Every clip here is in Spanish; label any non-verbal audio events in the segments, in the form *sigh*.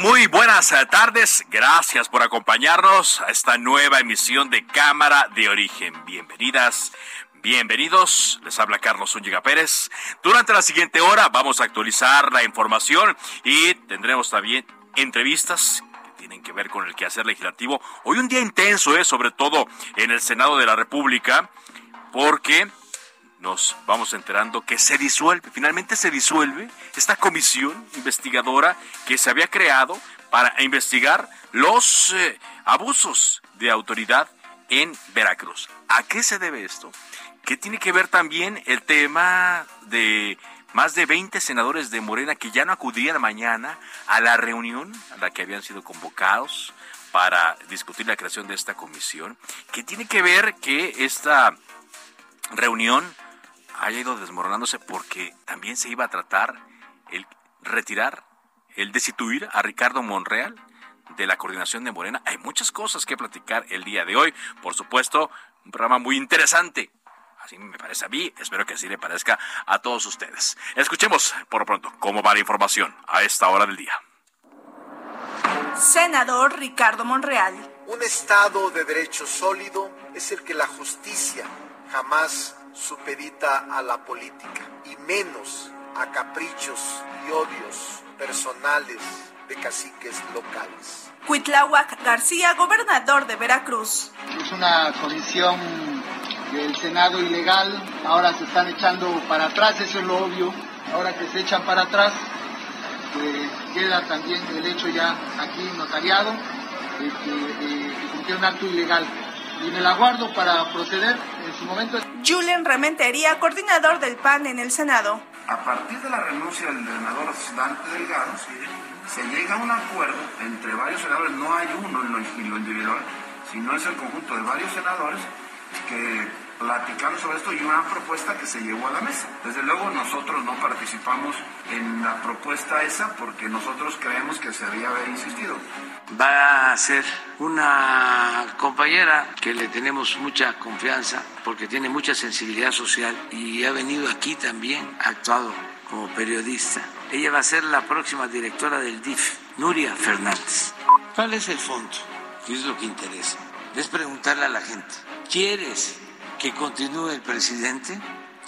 Muy buenas eh, tardes. Gracias por acompañarnos a esta nueva emisión de Cámara de Origen. Bienvenidas. Bienvenidos, les habla Carlos Zúñiga Pérez. Durante la siguiente hora vamos a actualizar la información y tendremos también entrevistas que tienen que ver con el quehacer legislativo. Hoy un día intenso, ¿eh? sobre todo en el Senado de la República, porque nos vamos enterando que se disuelve, finalmente se disuelve esta comisión investigadora que se había creado para investigar los eh, abusos de autoridad en Veracruz. ¿A qué se debe esto? ¿Qué tiene que ver también el tema de más de 20 senadores de Morena que ya no acudirían mañana a la reunión a la que habían sido convocados para discutir la creación de esta comisión? ¿Qué tiene que ver que esta reunión haya ido desmoronándose porque también se iba a tratar el retirar, el destituir a Ricardo Monreal de la coordinación de Morena. Hay muchas cosas que platicar el día de hoy. Por supuesto, un programa muy interesante. Así me parece a mí, espero que así le parezca a todos ustedes. Escuchemos por lo pronto cómo va la información a esta hora del día. Senador Ricardo Monreal. Un Estado de derecho sólido es el que la justicia jamás supedita a la política y menos a caprichos y odios personales de caciques locales. Cuitláhuac García, gobernador de Veracruz. Es una comisión del Senado ilegal, ahora se están echando para atrás, eso es lo obvio, ahora que se echan para atrás, eh, queda también el hecho ya aquí notariado, de que eh, cumplió un acto ilegal y me la guardo para proceder en su momento. Julian Rementería, coordinador del PAN en el Senado. A partir de la renuncia del senador Dante Delgado, se llega a un acuerdo entre varios senadores, no hay uno en lo, en lo individual, sino es el conjunto de varios senadores que platicaron sobre esto y una propuesta que se llevó a la mesa. Desde luego nosotros no participamos en la propuesta esa porque nosotros creemos que se había haber insistido. Va a ser una compañera que le tenemos mucha confianza porque tiene mucha sensibilidad social y ha venido aquí también, ha actuado como periodista. Ella va a ser la próxima directora del DIF, Nuria Fernández. ¿Cuál es el fondo? ¿Qué es lo que interesa? Es preguntarle a la gente, ¿quieres que continúe el presidente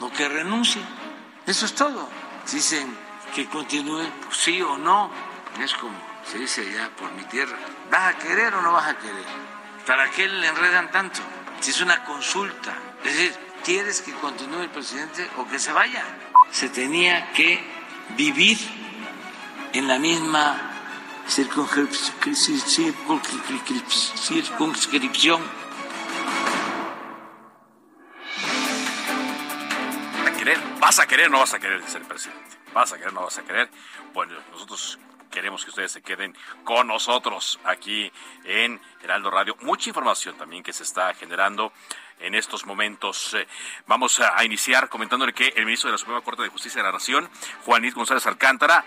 o que renuncie. Eso es todo. Dicen que continúe, pues sí o no. Es como se dice ya por mi tierra. ¿Vas a querer o no vas a querer? ¿Para qué le enredan tanto? Si es una consulta. Es decir, ¿quieres que continúe el presidente o que se vaya? Se tenía que vivir en la misma circunscripción ¿Vas a querer o no vas a querer ser presidente? ¿Vas a querer no vas a querer? Bueno, nosotros queremos que ustedes se queden con nosotros aquí en Heraldo Radio. Mucha información también que se está generando en estos momentos. Eh, vamos a iniciar comentándole que el ministro de la Suprema Corte de Justicia de la Nación, Juan González Alcántara,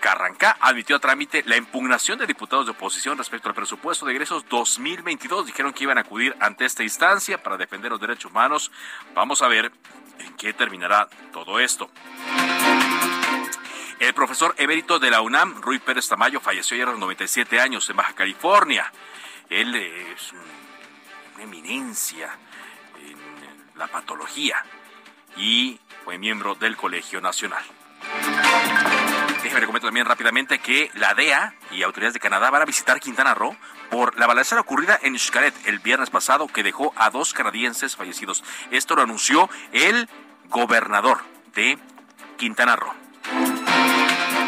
Carranca admitió a trámite la impugnación de diputados de oposición respecto al presupuesto de egresos 2022. Dijeron que iban a acudir ante esta instancia para defender los derechos humanos. Vamos a ver en qué terminará todo esto. El profesor emérito de la UNAM, Rui Pérez Tamayo, falleció ayer a los 97 años en Baja California. Él es una eminencia en la patología y fue miembro del Colegio Nacional. déjeme le comento también rápidamente que la DEA y autoridades de Canadá van a visitar Quintana Roo por la balacera ocurrida en Xcaret el viernes pasado que dejó a dos canadienses fallecidos. Esto lo anunció el gobernador de Quintana Roo.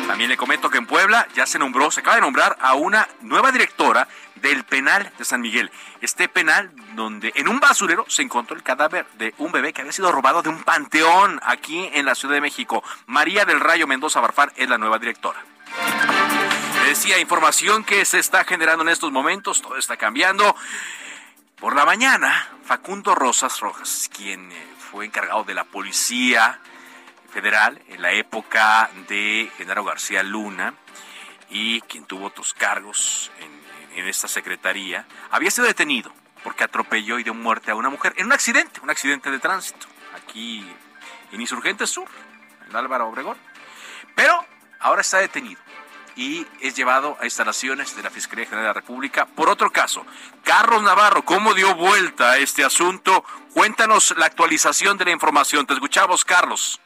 También le comento que en Puebla ya se nombró, se acaba de nombrar a una nueva directora del penal de San Miguel. Este penal donde en un basurero se encontró el cadáver de un bebé que había sido robado de un panteón aquí en la Ciudad de México. María del Rayo Mendoza Barfar es la nueva directora. decía información que se está generando en estos momentos, todo está cambiando. Por la mañana, Facundo Rosas Rojas, quien eh, fue encargado de la policía federal en la época de Genaro García Luna y quien tuvo otros cargos en esta secretaría, había sido detenido porque atropelló y dio muerte a una mujer en un accidente, un accidente de tránsito, aquí en Insurgente Sur, en Álvaro Obregón. Pero ahora está detenido y es llevado a instalaciones de la Fiscalía General de la República por otro caso. Carlos Navarro, ¿cómo dio vuelta a este asunto? Cuéntanos la actualización de la información. Te escuchamos, Carlos.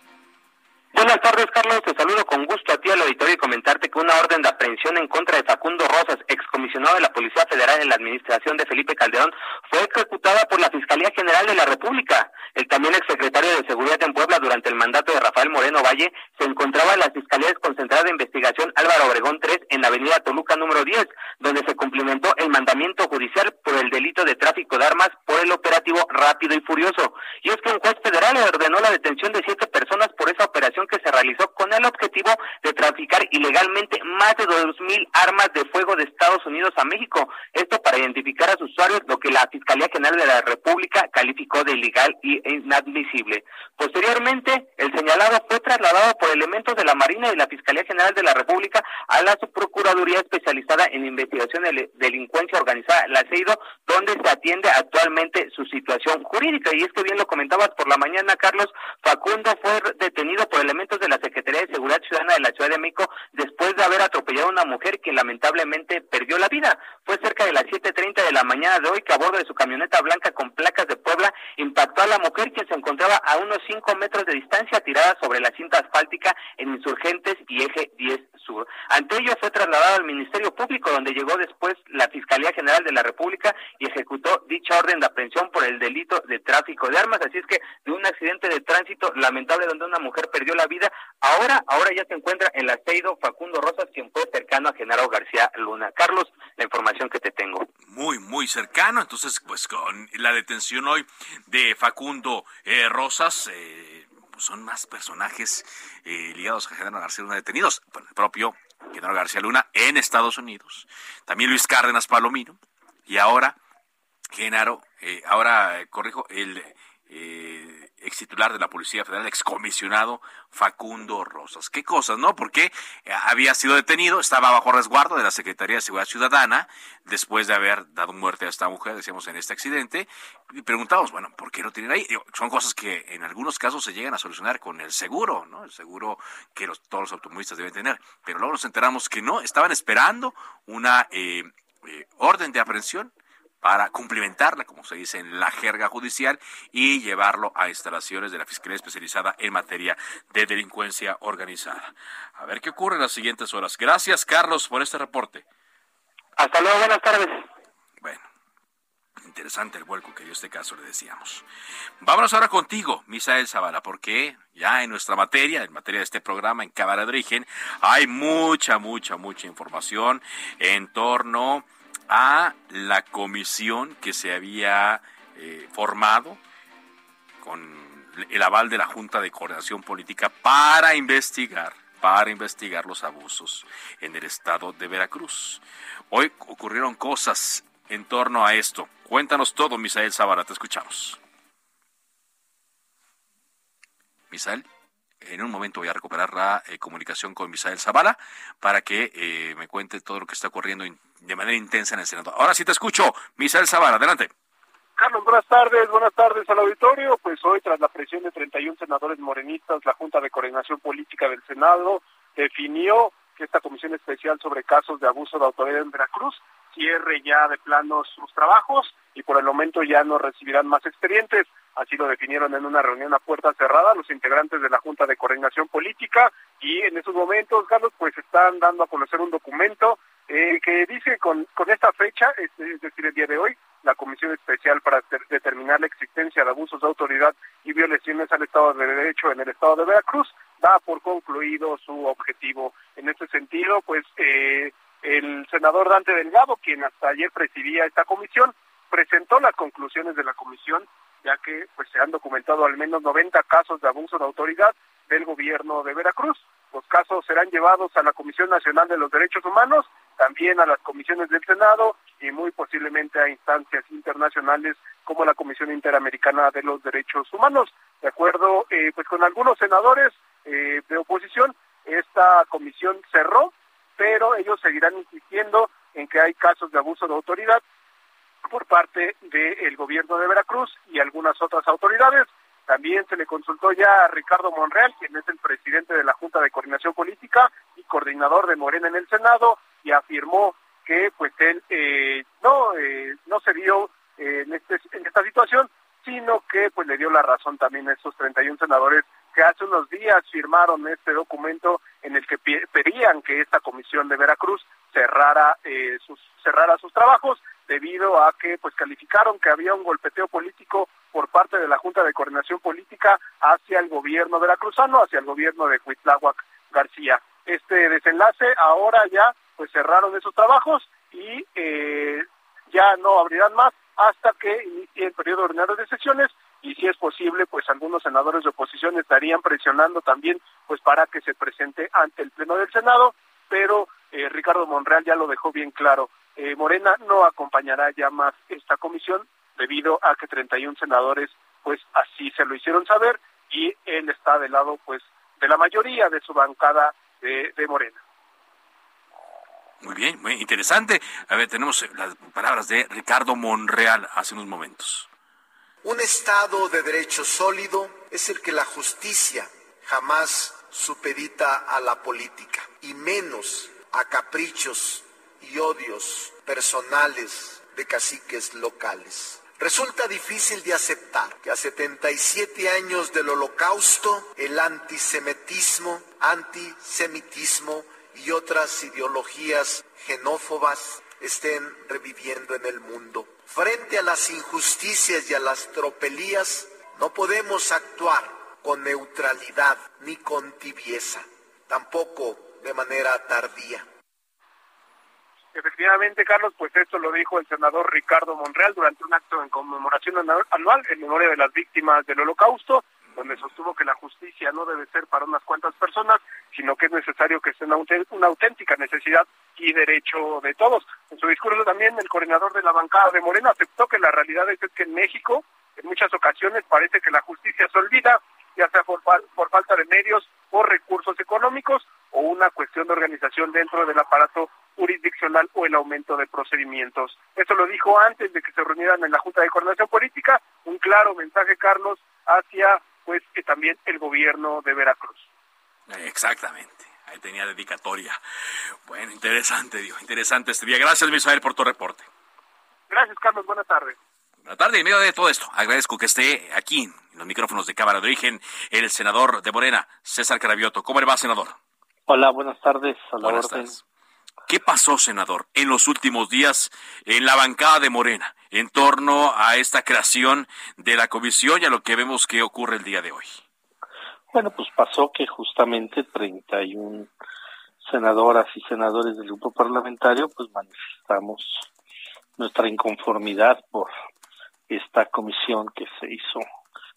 Buenas tardes, Carlos. Te saludo con gusto a ti al auditorio y comentarte que una orden de aprehensión en contra de Facundo Rosas, excomisionado de la Policía Federal en la administración de Felipe Calderón, fue ejecutada por la Fiscalía General de la República. El también exsecretario de Seguridad en Puebla durante el mandato de Rafael Moreno Valle se encontraba en la Fiscalía Concentrada de Investigación Álvaro Obregón 3 en la avenida Toluca número 10, donde se cumplimentó el mandamiento judicial por el delito de tráfico de armas por el operativo rápido y furioso. Y es que un juez federal ordenó la detención de siete personas por esa operación que se realizó con el objetivo de traficar ilegalmente más de dos mil armas de fuego de Estados Unidos a México. Esto para identificar a sus usuarios, lo que la Fiscalía General de la República calificó de ilegal y inadmisible. Posteriormente, el señalado fue trasladado por elementos de la Marina y la Fiscalía General de la República a la Subprocuraduría especializada en investigación de delincuencia organizada, la CEIDO, donde se atiende actualmente su situación jurídica. Y es que bien lo comentabas por la mañana, Carlos, Facundo fue detenido por elementos de la Secretaría de Seguridad Ciudadana de la Ciudad de México después de haber atropellado a una mujer que lamentablemente perdió la vida. Fue cerca de las 7.30 de la mañana de hoy que a bordo de su camioneta blanca con placas de Puebla impactó a la mujer quien se encontraba a unos 5 metros de distancia tirada sobre la cinta asfáltica en Insurgentes y Eje 10 Ante ello fue trasladado al Ministerio Público donde llegó después la Fiscalía General de la República y ejecutó dicha orden de aprehensión por el delito de tráfico de armas. Así es que de un accidente de tránsito lamentable donde una mujer perdió la vida, ahora, ahora ya se encuentra en el aceido Facundo Rosas, quien fue cercano a Genaro García Luna. Carlos, la información que te tengo. Muy, muy cercano. Entonces, pues con la detención hoy de Facundo eh, Rosas, eh, pues son más personajes eh, ligados a Genaro García Luna detenidos. Bueno, el propio Genaro García Luna en Estados Unidos. También Luis Cárdenas Palomino. Y ahora, Genaro, ahora, corrijo, el ex titular de la Policía Federal, excomisionado Facundo Rosas. ¿Qué cosas, no? Porque eh, había sido detenido, estaba bajo resguardo de la Secretaría de Seguridad Ciudadana después de haber dado muerte a esta mujer, decíamos, en este accidente. Y preguntamos, bueno, ¿por qué lo tienen ahí? Son cosas que en algunos casos se llegan a solucionar con el seguro, ¿no? El seguro que los, todos los automovilistas deben tener. Pero luego nos enteramos que no, estaban esperando una eh, eh, orden de aprehensión para cumplimentarla, como se dice en la jerga judicial, y llevarlo a instalaciones de la Fiscalía Especializada en materia de delincuencia organizada. A ver qué ocurre en las siguientes horas. Gracias, Carlos, por este reporte. Hasta luego, buenas tardes. Bueno, interesante el vuelco que dio este caso, le decíamos. Vámonos ahora contigo, Misael Zavala, porque ya en nuestra materia, en materia de este programa, en Cámara de Origen, hay mucha, mucha, mucha información en torno a la comisión que se había eh, formado con el aval de la Junta de Coordinación Política para investigar para investigar los abusos en el estado de Veracruz. Hoy ocurrieron cosas en torno a esto. Cuéntanos todo, Misael Zavala, te escuchamos. Misael, en un momento voy a recuperar la eh, comunicación con Misael Zavala para que eh, me cuente todo lo que está ocurriendo en de manera intensa en el Senado. Ahora sí te escucho, Misael Zavala, adelante. Carlos, buenas tardes, buenas tardes al auditorio. Pues hoy, tras la presión de 31 senadores morenistas, la Junta de Coordinación Política del Senado definió que esta comisión especial sobre casos de abuso de autoridad en Veracruz cierre ya de plano sus trabajos y por el momento ya no recibirán más expedientes. Así lo definieron en una reunión a puerta cerrada los integrantes de la Junta de Coordinación Política y en esos momentos, Carlos, pues están dando a conocer un documento eh, que dice con, con esta fecha, es, decir, el día de hoy, la Comisión Especial para determinar la existencia de abusos de autoridad y violaciones al Estado de Derecho en el Estado de Veracruz da por concluido su objetivo. En este sentido, pues eh, el senador Dante Delgado, quien hasta ayer presidía esta comisión, presentó las conclusiones de la comisión, ya que pues se han documentado al menos 90 casos de abuso de autoridad del gobierno de Veracruz. Los casos serán llevados a la Comisión Nacional de los Derechos Humanos, también a las comisiones del Senado y muy posiblemente a instancias internacionales como la Comisión Interamericana de los Derechos Humanos. De acuerdo eh, pues con algunos senadores eh, de oposición, esta comisión cerró, pero ellos seguirán insistiendo en que hay casos de abuso de autoridad por parte del gobierno de Veracruz y algunas otras autoridades. También se le consultó ya a Ricardo Monreal, quien es el presidente de la Junta de Coordinación Política y coordinador de Morena en el Senado, y afirmó que pues él eh, no eh, no se vio eh, en este en esta situación, sino que pues le dio la razón también a esos 31 senadores que hace unos días firmaron este documento en el que pedían que esta comisión de Veracruz cerrara sus cerrara sus trabajos debido a que pues calificaron que había un golpeteo político por parte de la Junta de Coordinación Política hacia el gobierno veracruzano, hacia el gobierno de Huitláhuac García. Este desenlace ahora ya pues cerraron esos trabajos y eh, ya no abrirán más hasta que inicie el periodo ordinario de sesiones y si es posible pues algunos senadores de oposición estarían presionando también pues para que se presente ante el pleno del Senado pero eh, Ricardo Monreal ya lo dejó bien claro eh, Morena no acompañará ya más esta comisión debido a que 31 senadores pues así se lo hicieron saber y él está del lado pues de la mayoría de su bancada de, Morena. Muy bien, muy interesante. A ver, tenemos las palabras de Ricardo Monreal hace unos momentos. Un Estado de derecho sólido es el que la justicia jamás supedita a la política y menos a caprichos y odios personales de caciques locales. Resulta difícil de aceptar que a 77 años del holocausto el antisemitismo, antisemitismo y otras ideologías xenófobas estén reviviendo en el mundo. Frente a las injusticias y a las tropelías, no podemos actuar con neutralidad ni con tibieza, tampoco de manera tardía. Efectivamente, Carlos, pues esto lo dijo el senador Ricardo Monreal durante un acto en conmemoración anual en memoria de las víctimas del holocausto, donde sostuvo que la justicia no debe ser para unas cuantas personas, sino que es necesario que sea una, auténtica necesidad y derecho de todos. En su discurso también el coordinador de la bancada de Morena aceptó que la realidad es que en México en muchas ocasiones parece que la justicia se olvida, ya sea por, por falta de medios o recursos económicos o una cuestión de organización dentro del aparato jurisdiccional o el aumento de procedimientos. Eso lo dijo antes de que se reunieran en la Junta de Coordinación Política, un claro mensaje, Carlos, hacia pues que también el gobierno de Veracruz. Exactamente. Ahí tenía dedicatoria. Bueno, interesante, digo, interesante este día. Gracias, Misael, por tu reporte. Gracias, Carlos. Buenas tardes. Buenas tardes. En medio de todo esto, agradezco que esté aquí en los micrófonos de Cámara de Origen el senador de Morena, César Carabioto. ¿Cómo le va, senador? Hola, buenas tardes. buenas Tardes. ¿Qué pasó, senador, en los últimos días en la bancada de Morena en torno a esta creación de la comisión y a lo que vemos que ocurre el día de hoy? Bueno, pues pasó que justamente 31 senadoras y senadores del grupo parlamentario pues manifestamos nuestra inconformidad por esta comisión que se hizo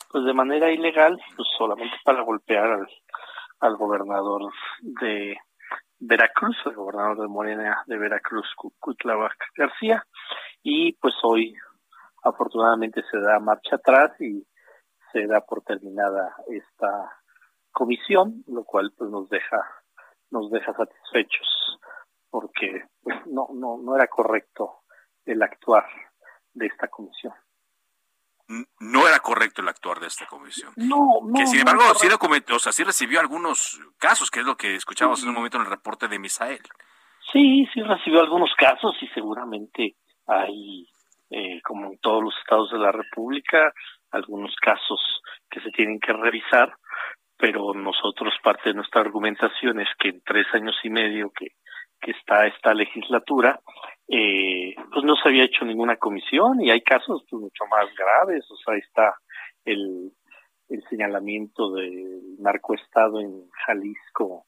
pues de manera ilegal, pues solamente para golpear al, al gobernador de Veracruz, el gobernador de Morena de Veracruz, Cuitláhuac García, y pues hoy afortunadamente se da marcha atrás y se da por terminada esta comisión, lo cual pues nos deja nos deja satisfechos porque pues no no no era correcto el actuar de esta comisión no era correcto el actuar de esta comisión. No, no. Que sin embargo, sí, documentó, o sea, sí recibió algunos casos, que es lo que escuchábamos en un momento en el reporte de Misael. Sí, sí recibió algunos casos y seguramente hay, eh, como en todos los estados de la República, algunos casos que se tienen que revisar, pero nosotros parte de nuestra argumentación es que en tres años y medio que, que está esta legislatura, eh, pues no se había hecho ninguna comisión y hay casos pues, mucho más graves, o sea, ahí está el, el señalamiento del narcoestado en Jalisco,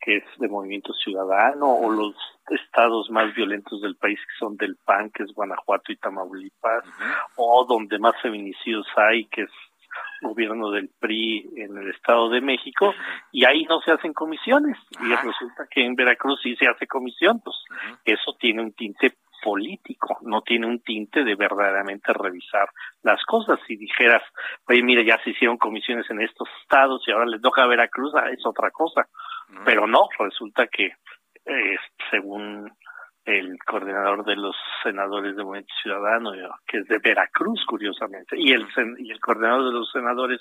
que es de Movimiento Ciudadano, o los estados más violentos del país, que son del PAN, que es Guanajuato y Tamaulipas, o donde más feminicidios hay, que es gobierno del PRI en el Estado de México y ahí no se hacen comisiones. Y resulta que en Veracruz sí se hace comisión, pues eso tiene un tinte político, no tiene un tinte de verdaderamente revisar las cosas. Si dijeras, oye, mira, ya se hicieron comisiones en estos estados y ahora les toca a Veracruz, ah, es otra cosa. Pero no, resulta que eh, según el coordinador de los senadores de Movimiento Ciudadano, que es de Veracruz, curiosamente, y el, y el coordinador de los senadores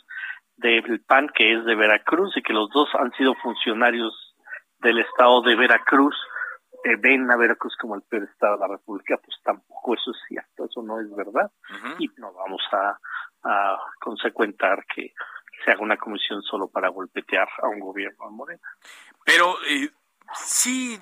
del PAN, que es de Veracruz, y que los dos han sido funcionarios del estado de Veracruz, eh, ven a Veracruz como el peor estado de la República, pues tampoco eso es cierto, eso no es verdad, y no vamos a, a consecuentar que se haga una comisión solo para golpetear a un gobierno de Morena. Pero eh, sí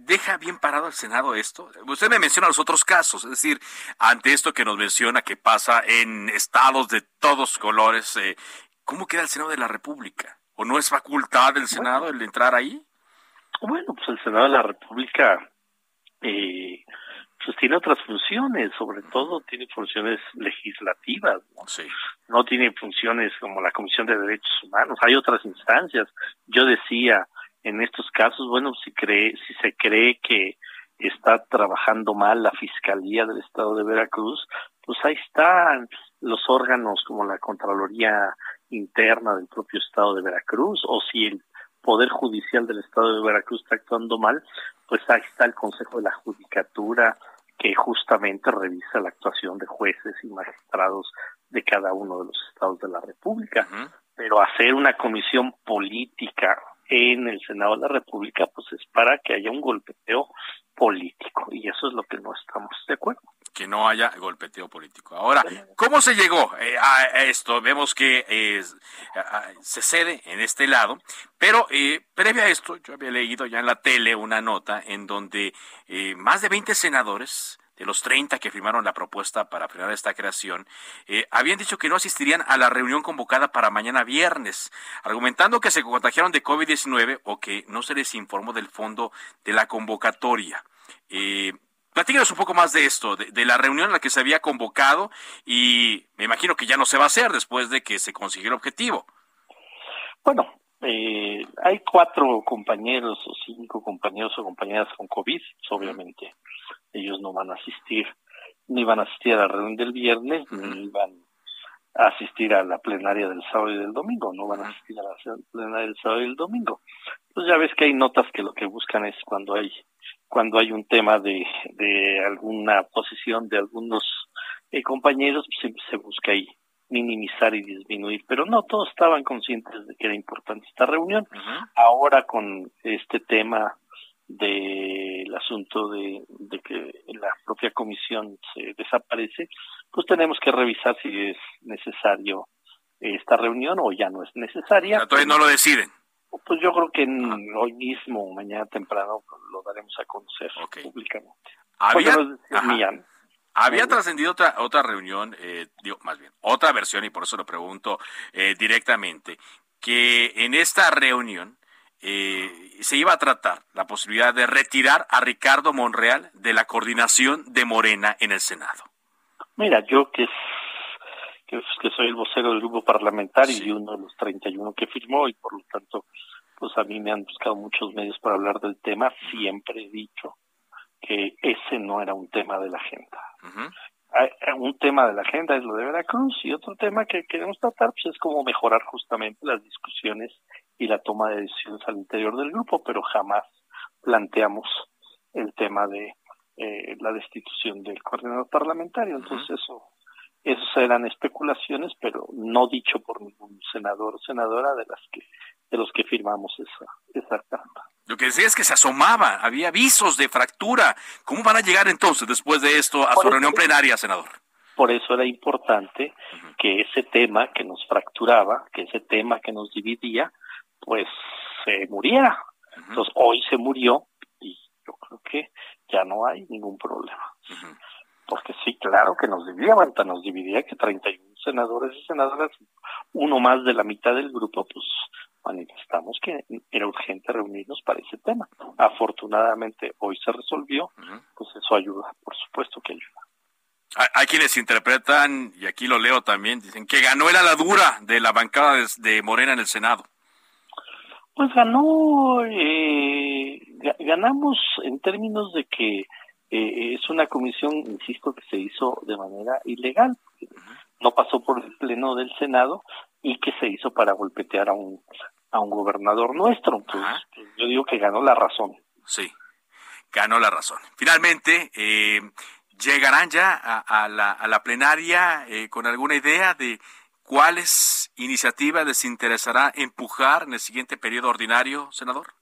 deja bien parado el Senado esto? Usted me menciona los otros casos, es decir, ante esto que nos menciona que pasa en estados de todos colores, eh, ¿cómo queda el Senado de la República? ¿O no es facultad del Senado el entrar ahí? Bueno, pues el Senado de la República eh, pues tiene otras funciones, sobre todo tiene funciones legislativas, ¿no? Sí. no tiene funciones como la Comisión de Derechos Humanos, hay otras instancias. Yo decía, en estos casos, bueno, si cree, si se cree que está trabajando mal la Fiscalía del Estado de Veracruz, pues ahí están los órganos como la Contraloría Interna del propio Estado de Veracruz, o si el Poder Judicial del Estado de Veracruz está actuando mal, pues ahí está el Consejo de la Judicatura, que justamente revisa la actuación de jueces y magistrados de cada uno de los estados de la República. Pero hacer una comisión política en el Senado de la República, pues es para que haya un golpeteo político y eso es lo que no estamos de acuerdo. Que no haya golpeteo político. Ahora, ¿cómo se llegó eh, a esto? Vemos que eh, se cede en este lado, pero eh, previo a esto, yo había leído ya en la tele una nota en donde más de 20 senadores de los 30 que firmaron la propuesta para frenar esta creación, eh, habían dicho que no asistirían a la reunión convocada para mañana viernes, argumentando que se contagiaron de COVID-19 o que no se les informó del fondo de la convocatoria. Eh, platícanos un poco más de esto, de, la reunión en la que se había convocado y me imagino que ya no se va a hacer después de que se consiguió el objetivo. Bueno, eh, hay cuatro compañeros o cinco compañeros o compañeras con COVID, obviamente ellos no van a asistir, ni van a asistir a la reunión del viernes, ni van a asistir a la plenaria del sábado y del domingo, no van a asistir a la plenaria del sábado y del domingo. Pues ya ves que hay notas que lo que buscan es cuando hay cuando hay un tema de, de alguna posición de algunos eh, compañeros, pues siempre se busca ahí minimizar y disminuir, pero no todos estaban conscientes de que era importante esta reunión. Ahora con este tema del asunto de, que la propia comisión se desaparece, pues tenemos que revisar si es necesario esta reunión o ya no es necesaria. todavía no lo deciden. Pues yo creo que hoy mismo mañana temprano lo daremos a conocer públicamente. Había, había trascendido otra otra reunión, eh, digo, más bien, otra versión, y por eso lo pregunto eh, directamente, que en esta reunión eh, se iba a tratar la posibilidad de retirar a Ricardo Monreal de la coordinación de Morena en el Senado. Mira, yo que, que, que soy el vocero del grupo parlamentario y uno de los 31 que firmó y por lo tanto, pues a mí me han buscado muchos medios para hablar del tema, siempre he dicho que ese no era un tema de la agenda. Un tema de la agenda es lo de Veracruz y otro tema que queremos tratar pues, es cómo mejorar justamente las discusiones y la toma de decisiones al interior del grupo, pero jamás planteamos el tema de eh, la destitución del coordinador parlamentario. Entonces eso, esas eran especulaciones, pero no dicho por ningún senador o senadora de las que de los que firmamos esa esa carta. Lo que decía es que se asomaba, había avisos de fractura. ¿Cómo van a llegar entonces después de esto a su reunión plenaria, senador? por eso era importante que ese tema que nos fracturaba, que ese tema que nos dividía, pues se muriera. Entonces hoy se murió y yo creo que ya no hay ningún problema. Porque sí, claro que nos dividía, Marta, nos dividía que 31 senadores y senadoras, uno más de la mitad del grupo, pues manifestamos que era urgente reunirnos para ese tema. Afortunadamente hoy se resolvió, pues eso ayuda, por supuesto que ayuda. Hay, quienes interpretan, y aquí lo leo también, dicen que ganó el aladura de la bancada de, Morena en el Senado. Pues ganó, eh, ganamos en términos de que eh, es una comisión, insisto, que se hizo de manera ilegal. No pasó por el pleno del Senado y que se hizo para golpetear a un a un gobernador nuestro. Pues, yo digo que ganó la razón. Sí, ganó la razón. Finalmente, eh, ¿llegarán ya a, la, a la, plenaria eh, con alguna idea de cuáles iniciativas les interesará empujar en el siguiente periodo ordinario, senador?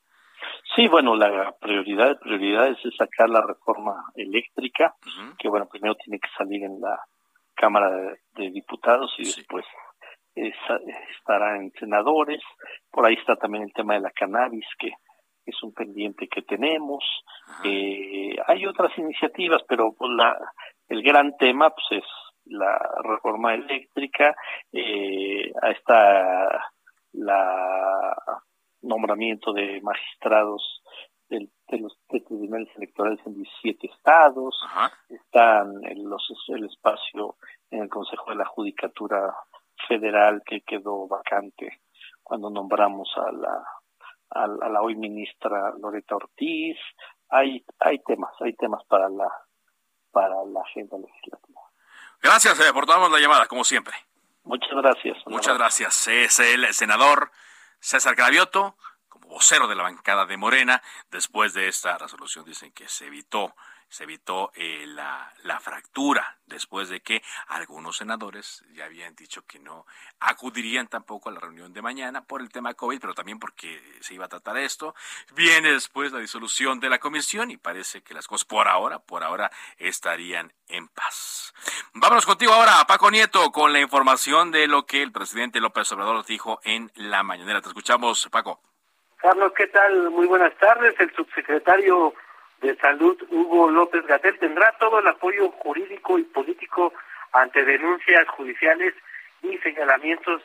Sí, bueno, la prioridad de prioridades es sacar la reforma eléctrica, que bueno, primero tiene que salir en la Cámara de, Diputados y después estará en senadores. Por ahí está también el tema de la cannabis, que es un pendiente que tenemos. Eh, hay otras iniciativas, pero pues, la, el gran tema pues, es la reforma eléctrica. Eh, está la nombramiento de magistrados de los tribunales electorales en 17 estados, están en los, el espacio en el Consejo de la Judicatura Federal que quedó vacante cuando nombramos a la, a, la hoy ministra Loreta Ortiz. Hay, hay temas, hay temas para la, para la agenda legislativa. Gracias, eh, por la llamada, como siempre. Muchas gracias. Muchas gracias. Es el senador César Gravioto, como vocero de la bancada de Morena. Después de esta resolución dicen que se evitó se evitó eh, la, la, fractura después de que algunos senadores ya habían dicho que no acudirían tampoco a la reunión de mañana por el tema COVID, pero también porque se iba a tratar esto. Viene después la disolución de la comisión y parece que las cosas por ahora, por ahora estarían en paz. Vámonos contigo ahora, Paco Nieto, con la información de lo que el presidente López Obrador dijo en la mañanera. Te escuchamos, Paco. Carlos, ¿qué tal? Muy buenas tardes. El subsecretario de Salud, Hugo López Gatel, tendrá todo el apoyo jurídico y político ante denuncias judiciales y señalamientos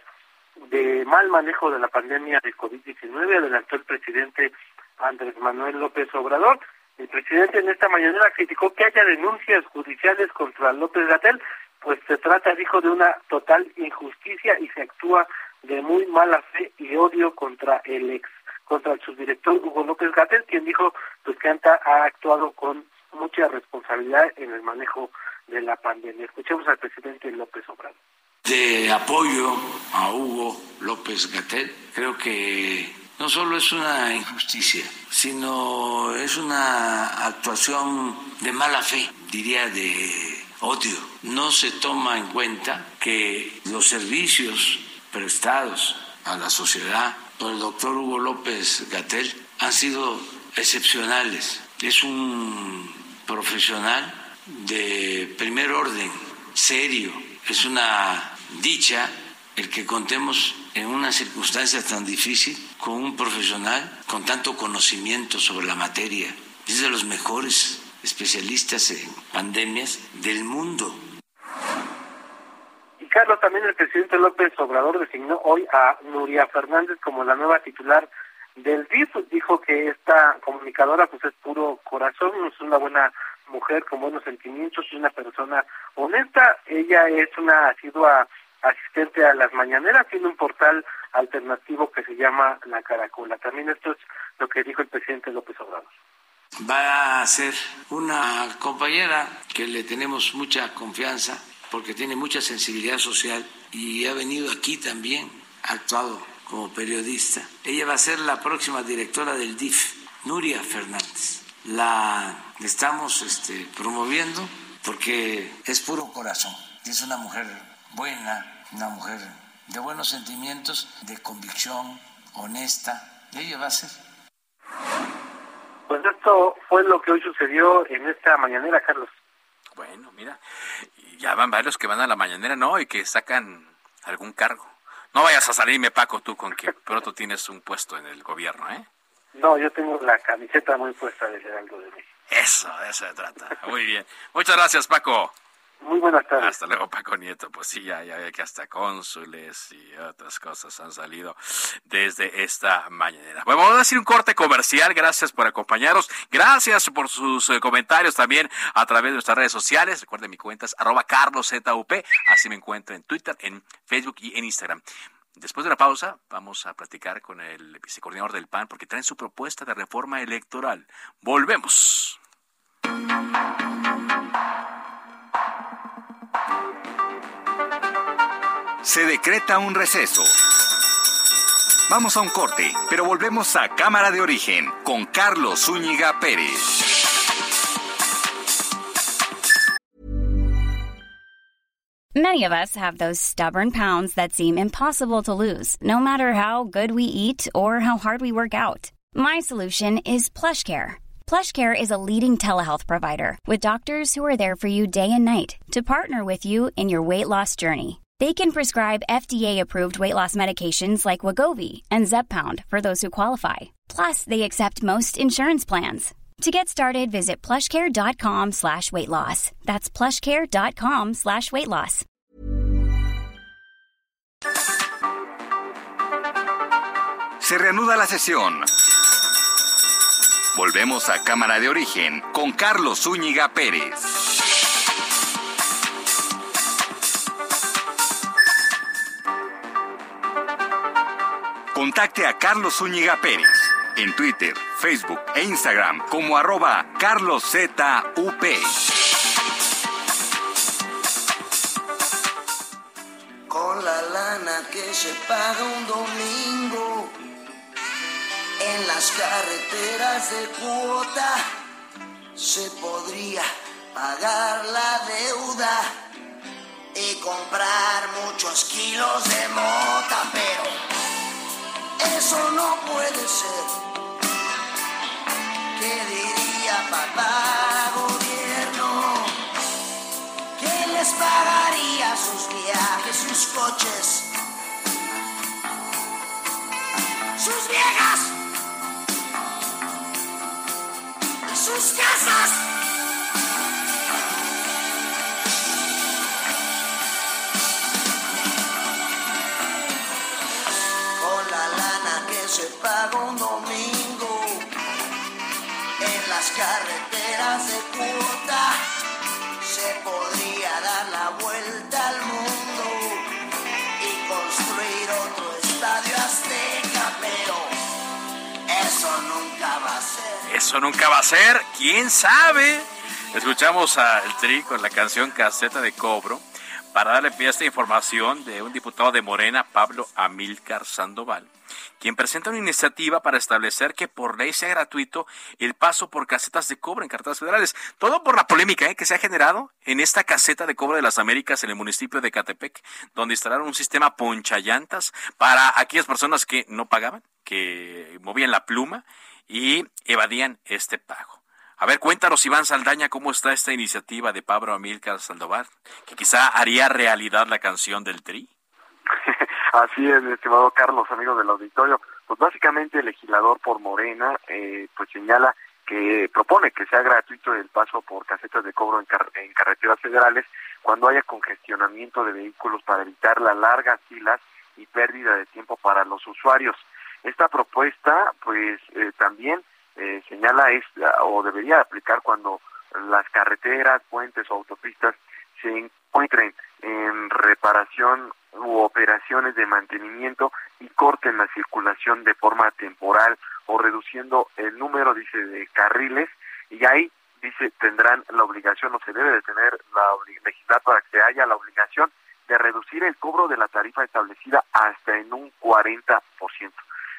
de mal manejo de la pandemia de COVID-19, adelantó el presidente Andrés Manuel López Obrador. El presidente en esta mañana criticó que haya denuncias judiciales contra López Gatel, pues se trata, dijo, de una total injusticia y se actúa de muy mala fe y odio contra el ex contra el subdirector Hugo López Gatel, quien dijo pues que ANTA ha actuado con mucha responsabilidad en el manejo de la pandemia. Escuchemos al presidente López Obrador. De apoyo a Hugo López Gatel, creo que no solo es una injusticia, sino es una actuación de mala fe, diría de odio. No se toma en cuenta que los servicios prestados a la sociedad por el doctor Hugo López Gatel han sido excepcionales. Es un profesional de primer orden, serio. Es una dicha el que contemos en una circunstancia tan difícil con un profesional con tanto conocimiento sobre la materia. Es de los mejores especialistas en pandemias del mundo. Carlos, también el presidente López Obrador designó hoy a Nuria Fernández como la nueva titular del DIF. Dijo que esta comunicadora pues es puro corazón, es una buena mujer con buenos sentimientos y una persona honesta. Ella es una asidua asistente a las mañaneras, tiene un portal alternativo que se llama La Caracola. También esto es lo que dijo el presidente López Obrador. Va a ser una compañera que le tenemos mucha confianza porque tiene mucha sensibilidad social y ha venido aquí también, ha actuado como periodista. Ella va a ser la próxima directora del DIF, Nuria Fernández. La estamos este, promoviendo porque es puro corazón, es una mujer buena, una mujer de buenos sentimientos, de convicción, honesta. Ella va a ser. Pues esto fue lo que hoy sucedió en esta mañanera, Carlos. Bueno, mira, ya van varios que van a la mañanera, ¿no? Y que sacan algún cargo. No vayas a salirme, Paco, tú con que pronto tienes un puesto en el gobierno, ¿eh? No, yo tengo la camiseta muy puesta del Heraldo de México. Eso, de eso se trata. Muy bien. Muchas gracias, Paco. Muy buenas tardes. Hasta luego, Paco Nieto. Pues sí, ya, ya ve que hasta cónsules y otras cosas han salido desde esta mañana. Bueno, vamos a decir un corte comercial. Gracias por acompañarnos. Gracias por sus eh, comentarios también a través de nuestras redes sociales. Recuerden mi cuenta es arroba carloszup. Así me encuentro en Twitter, en Facebook y en Instagram. Después de la pausa, vamos a platicar con el vicecoordinador del PAN porque traen su propuesta de reforma electoral. Volvemos. Se decreta un receso. Vamos a un corte, pero volvemos a Cámara de Origen con Carlos Zúñiga Pérez. Many of us have those stubborn pounds that seem impossible to lose, no matter how good we eat or how hard we work out. My solution is PlushCare. PlushCare is a leading telehealth provider with doctors who are there for you day and night to partner with you in your weight loss journey. They can prescribe FDA-approved weight loss medications like Wagovi and Zepbound for those who qualify. Plus, they accept most insurance plans. To get started, visit plushcare.com slash weight loss. That's plushcare.com slash weight loss. Se reanuda la sesión. Volvemos a Cámara de Origen con Carlos Zúñiga Pérez. Contacte a Carlos Zúñiga Pérez en Twitter, Facebook e Instagram como arroba carloszup. Con la lana que se paga un domingo en las carreteras de cuota se podría pagar la deuda y comprar muchos kilos de mota, pero eso no puede ser. ¿Qué diría papá gobierno? ¿Quién les pagaría sus viajes, sus coches? Sus viejas. Sus casas. Un domingo en las carreteras de cuota. Se podría dar la vuelta al mundo y construir otro estadio azteca, pero eso nunca va a ser. Eso nunca va a ser, quién sabe. Escuchamos al Tri con la canción Caseta de Cobro para darle pie a esta información de un diputado de Morena, Pablo Amílcar Sandoval, quien presenta una iniciativa para establecer que por ley sea gratuito el paso por casetas de cobro en carreteras federales. Todo por la polémica ¿eh? que se ha generado en esta caseta de cobro de las Américas en el municipio de Catepec, donde instalaron un sistema ponchallantas para aquellas personas que no pagaban, que movían la pluma y evadían este pago. A ver, cuéntanos, Iván Saldaña, cómo está esta iniciativa de Pablo Amílcar Sandoval, que quizá haría realidad la canción del Tri. *laughs* Así es, estimado Carlos, amigo del auditorio. Pues básicamente el legislador por Morena eh, pues señala que propone que sea gratuito el paso por casetas de cobro en, en carreteras federales cuando haya congestionamiento de vehículos para evitar las largas filas y pérdida de tiempo para los usuarios. Esta propuesta, pues eh, también eh, señala es o debería aplicar cuando las carreteras, puentes o autopistas se encuentren en reparación u operaciones de mantenimiento y corten la circulación de forma temporal o reduciendo el número, dice, de carriles y ahí, dice, tendrán la obligación o se debe de tener la legislatura para que haya la obligación de reducir el cobro de la tarifa establecida hasta en un 40%.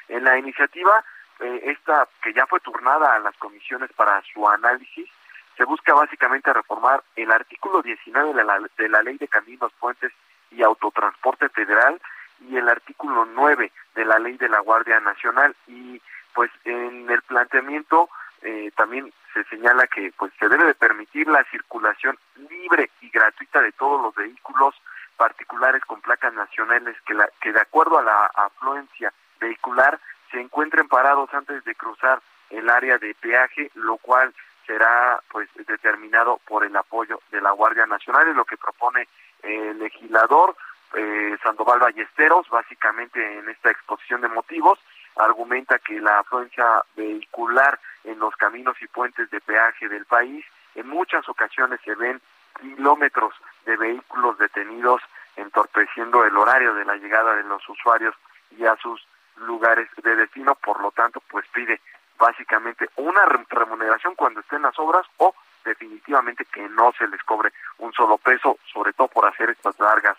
En la iniciativa eh, esta que ya fue turnada a las comisiones para su análisis, se busca básicamente reformar el artículo 19 de la, de la Ley de Caminos, Puentes y Autotransporte Federal y el artículo 9 de la Ley de la Guardia Nacional. Y pues en el planteamiento eh, también se señala que pues se debe de permitir la circulación libre y gratuita de todos los vehículos particulares con placas nacionales que, la, que de acuerdo a la afluencia vehicular se encuentren parados antes de cruzar el área de peaje, lo cual será pues determinado por el apoyo de la Guardia Nacional, es lo que propone el legislador eh, Sandoval Ballesteros, básicamente en esta exposición de motivos, argumenta que la afluencia vehicular en los caminos y puentes de peaje del país, en muchas ocasiones se ven kilómetros de vehículos detenidos entorpeciendo el horario de la llegada de los usuarios y a sus lugares de destino, por lo tanto, pues pide básicamente una remuneración cuando estén las obras o definitivamente que no se les cobre un solo peso, sobre todo por hacer estas largas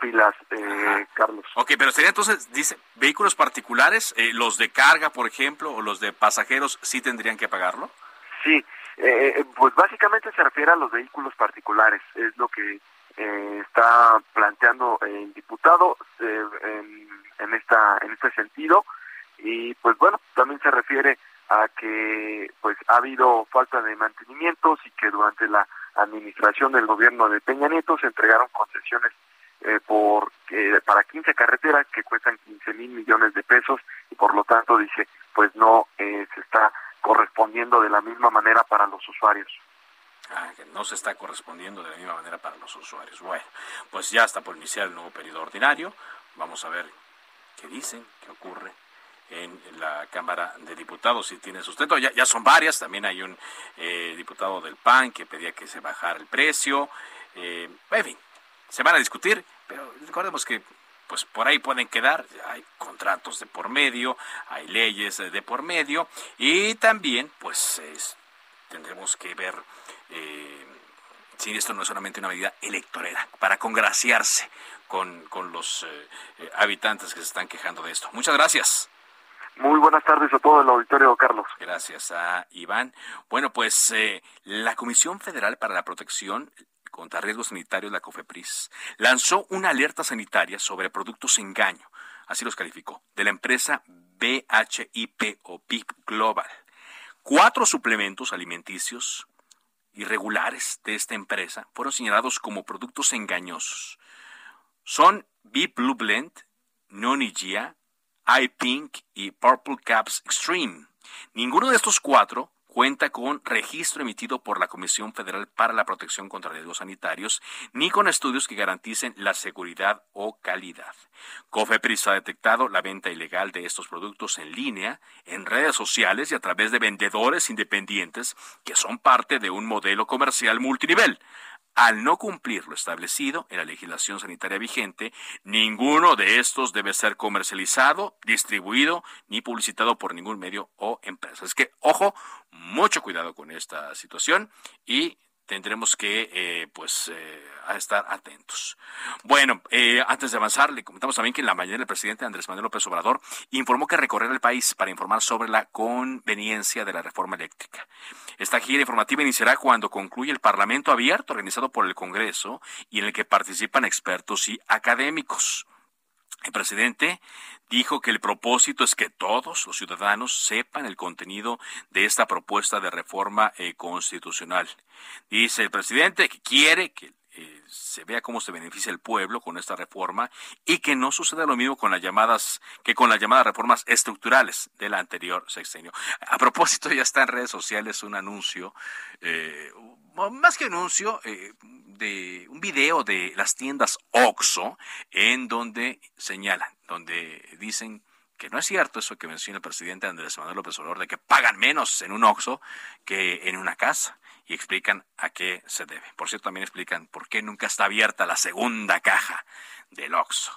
filas, eh, Carlos. Ok, pero sería entonces, dice, vehículos particulares, eh, los de carga, por ejemplo, o los de pasajeros, ¿sí tendrían que pagarlo? Sí, eh, pues básicamente se refiere a los vehículos particulares, es lo que está planteando el diputado en, en, esta en este sentido y pues bueno también se refiere a que pues ha habido falta de mantenimientos y que durante la administración del gobierno de Peña Nieto se entregaron concesiones eh, por eh, para 15 carreteras que cuestan 15 mil millones de pesos y por lo tanto dice pues no eh, se está correspondiendo de la misma manera para los usuarios. Ah, que no se está correspondiendo de la misma manera para los usuarios. Bueno, pues ya está por iniciar el nuevo periodo ordinario. Vamos a ver qué dicen, qué ocurre en la Cámara de Diputados si tiene sustento. Ya, son varias, también hay un eh, diputado del PAN que pedía que se bajara el precio. Eh, en fin, se van a discutir, pero recordemos que pues por ahí pueden quedar, hay contratos de por medio, hay leyes de por medio y también pues tendremos que ver eh, si esto no es solamente una medida electorera para congraciarse con, con los habitantes que se están quejando de esto. Muchas gracias. Muy buenas tardes a todo el auditorio, Carlos. Gracias a Iván. Bueno, pues eh, la Comisión Federal para la Protección contra Riesgos Sanitarios, la COFEPRIS, lanzó una alerta sanitaria sobre productos engaño, así los calificó, de la empresa BHIP o BIP Global. Cuatro suplementos alimenticios irregulares de esta empresa fueron señalados como productos engañosos. Son BIP Blue Blend, Nonigia, iPink y Purple Caps Extreme. Ninguno de estos cuatro cuenta con registro emitido por la Comisión Federal para la Protección contra Riesgos Sanitarios, ni con estudios que garanticen la seguridad o calidad. COFEPRIS ha detectado la venta ilegal de estos productos en línea, en redes sociales y a través de vendedores independientes que son parte de un modelo comercial multinivel. Al no cumplir lo establecido en la legislación sanitaria vigente, ninguno de estos debe ser comercializado, distribuido ni publicitado por ningún medio o empresa. Es que, ojo, mucho cuidado con esta situación y tendremos que eh, pues eh, estar atentos. Bueno, eh, antes de avanzar, le comentamos también que en la mañana el presidente Andrés Manuel López Obrador informó que recorrerá el país para informar sobre la conveniencia de la reforma eléctrica. Esta gira informativa iniciará cuando concluya el Parlamento abierto organizado por el Congreso y en el que participan expertos y académicos. El presidente dijo que el propósito es que todos los ciudadanos sepan el contenido de esta propuesta de reforma eh, constitucional. Dice el presidente que quiere que eh, se vea cómo se beneficia el pueblo con esta reforma y que no suceda lo mismo con las llamadas que con las llamadas reformas estructurales del anterior sexenio. A propósito, ya está en redes sociales un anuncio, eh, más que anuncio, de un video de las tiendas OXO en donde señalan, donde dicen que no es cierto eso que menciona el presidente Andrés Manuel López Obrador de que pagan menos en un OXO que en una casa y explican a qué se debe. Por cierto, también explican por qué nunca está abierta la segunda caja del OXO.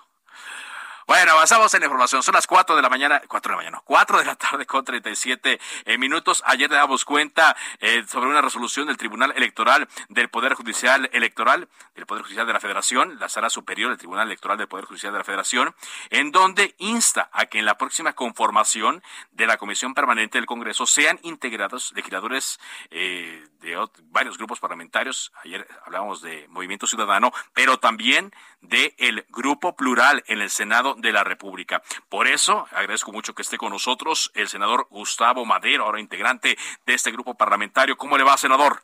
Bueno, avanzamos en la información. Son las 4 de la mañana, 4 de la mañana, 4 de la tarde con 37 eh, minutos. Ayer le damos cuenta eh, sobre una resolución del Tribunal Electoral del Poder Judicial Electoral, del Poder Judicial de la Federación, la Sala Superior del Tribunal Electoral del Poder Judicial de la Federación, en donde insta a que en la próxima conformación de la Comisión Permanente del Congreso sean integrados legisladores eh, de varios grupos parlamentarios. Ayer hablábamos de Movimiento Ciudadano, pero también del Grupo Plural en el Senado de la República. Por eso agradezco mucho que esté con nosotros el senador Gustavo Madero, ahora integrante de este grupo parlamentario. ¿Cómo le va, senador?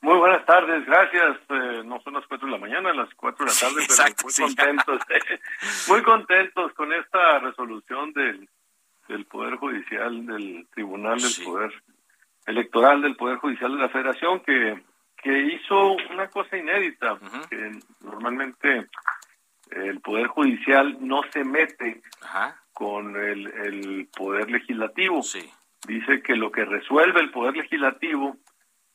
Muy buenas tardes, gracias. Eh, no son las cuatro de la mañana, las cuatro de la tarde, pero muy contentos, *laughs* muy contentos con esta resolución del, del Poder Judicial, del Tribunal del Poder Electoral del Poder Judicial de la Federación, que, que hizo una cosa inédita, que normalmente el Poder Judicial no se mete con el, el Poder Legislativo. Dice que lo que resuelve el Poder Legislativo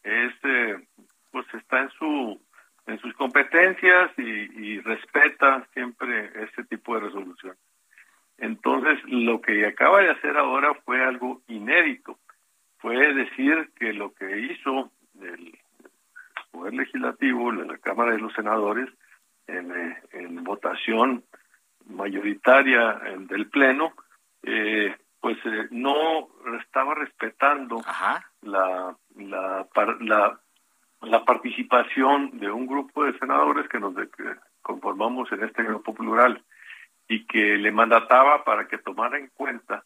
es, eh, pues está en su en sus competencias y, respeta siempre ese tipo de resolución. Entonces, lo que acaba de hacer ahora fue algo inédito. Fue decir que lo que hizo el Poder Legislativo, la Cámara de los Senadores, en, eh, en votación mayoritaria del Pleno, eh, pues eh, no estaba respetando la, la, la, la, participación de un grupo de senadores que nos conformamos en este grupo plural y que le mandataba para que tomara en cuenta,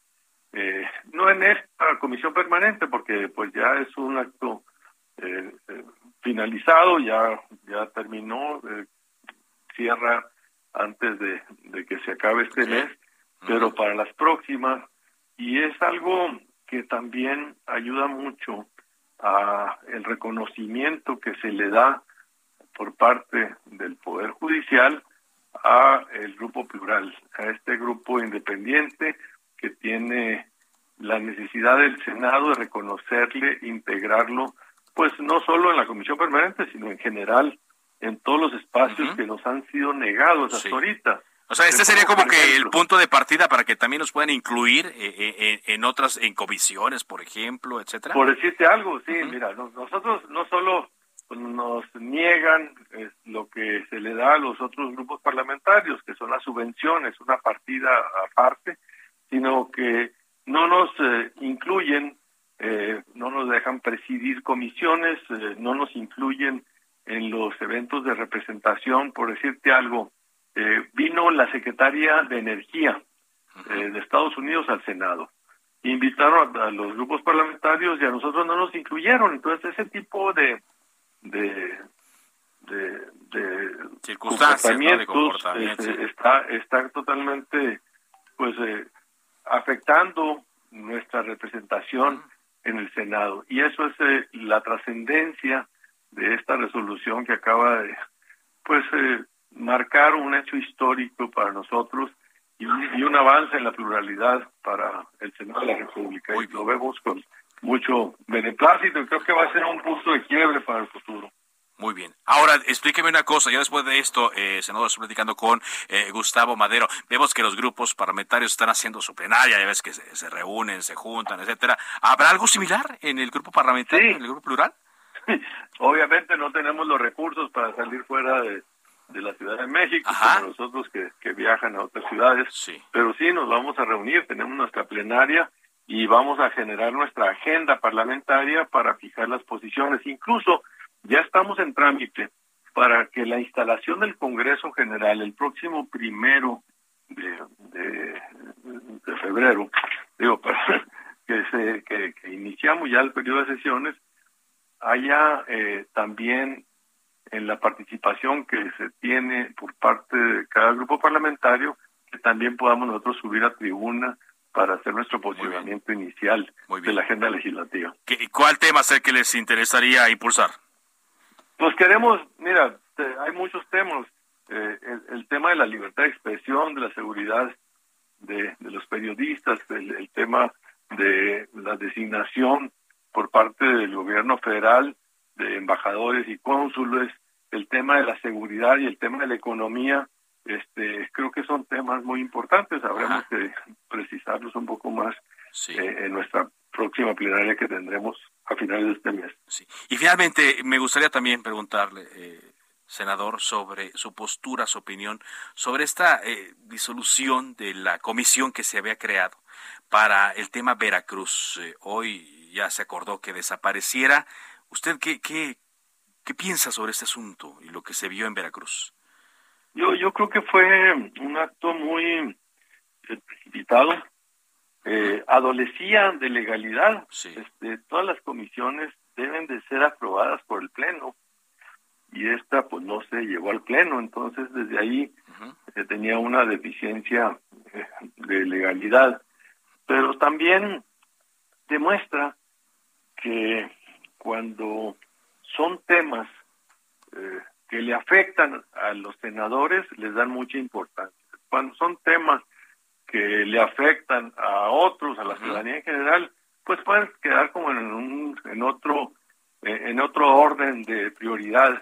eh, no en esta comisión permanente, porque pues ya es un acto eh, finalizado, ya, ya terminó, cierra antes de, de que se acabe este mes, pero para las próximas. Y es algo que también ayuda mucho a el reconocimiento que se le da por parte del poder judicial a el grupo plural, a este grupo independiente que tiene la necesidad del Senado de reconocerle, integrarlo, pues no solo en la comisión permanente, sino en general en todos los espacios que nos han sido negados hasta ahorita. O sea, este sería como que el punto de partida para que también nos puedan incluir eh, eh, en otras, en comisiones, por ejemplo, etcétera. Por decirte algo, sí, mira, nosotros no solo nos niegan eh, lo que se le da a los otros grupos parlamentarios, que son las subvenciones, una partida aparte, sino que no nos incluyen, no nos dejan presidir comisiones, no nos incluyen en los eventos de representación, por decirte algo, eh, vino la secretaria de Energía eh, de Estados Unidos al Senado. Invitaron a, los grupos parlamentarios y a nosotros no nos incluyeron. Entonces, ese tipo de, de, de, comportamientos, este, está, está totalmente pues eh, afectando nuestra representación en el Senado. Y eso es la trascendencia de esta resolución que acaba de pues eh, marcar un hecho histórico para nosotros y un, avance en la pluralidad para el Senado de la República. Y lo vemos con mucho beneplácito y creo que va a ser un punto de quiebre para el futuro. Muy bien. Ahora, explíqueme una cosa. Ya después de esto, eh, senador, estoy platicando con eh, Gustavo Madero. Vemos que los grupos parlamentarios están haciendo su plenaria, ya ves que se, reúnen, se juntan, etcétera. ¿Habrá algo similar en el grupo parlamentario, en el grupo plural? *laughs* Obviamente no tenemos los recursos para salir fuera de, de la Ciudad de México, como nosotros que, que, viajan a otras ciudades. Pero sí, nos vamos a reunir, tenemos nuestra plenaria y vamos a generar nuestra agenda parlamentaria para fijar las posiciones. Incluso ya estamos en trámite para que la instalación del Congreso General el próximo primero de, de, febrero, digo, para *laughs* que, se, que, que, iniciamos ya el periodo de sesiones, haya eh, también en la participación que se tiene por parte de cada grupo parlamentario, que también podamos nosotros subir a tribuna para hacer nuestro posicionamiento inicial de la agenda legislativa. ¿Cuál tema es el que les interesaría impulsar? Pues queremos, mira, hay muchos temas. Eh, el, tema de la libertad de expresión, de la seguridad de, los periodistas, el tema de la designación por parte del gobierno federal de embajadores y cónsules, el tema de la seguridad y el tema de la economía, este, creo que son temas muy importantes. Habremos que precisarlos un poco más eh, en nuestra próxima plenaria que tendremos a finales de este mes. Y finalmente, me gustaría también preguntarle, eh, senador, sobre su postura, su opinión sobre esta eh, disolución de la comisión que se había creado para el tema Veracruz. hoy ya se acordó que desapareciera ¿Usted qué, qué, qué piensa sobre este asunto y lo que se vio en Veracruz? Yo, yo creo que fue un acto muy eh, precipitado. Eh, adolecía de legalidad. Este, todas las comisiones deben de ser aprobadas por el Pleno y esta pues no se llevó al Pleno, entonces desde ahí se tenía una deficiencia eh, de legalidad, pero también demuestra que cuando son temas eh, que le afectan a los senadores, les dan mucha importancia. Cuando son temas que le afectan a otros, a la ciudadanía en general, pues pueden quedar como en un, en otro, eh, en otro orden de prioridad.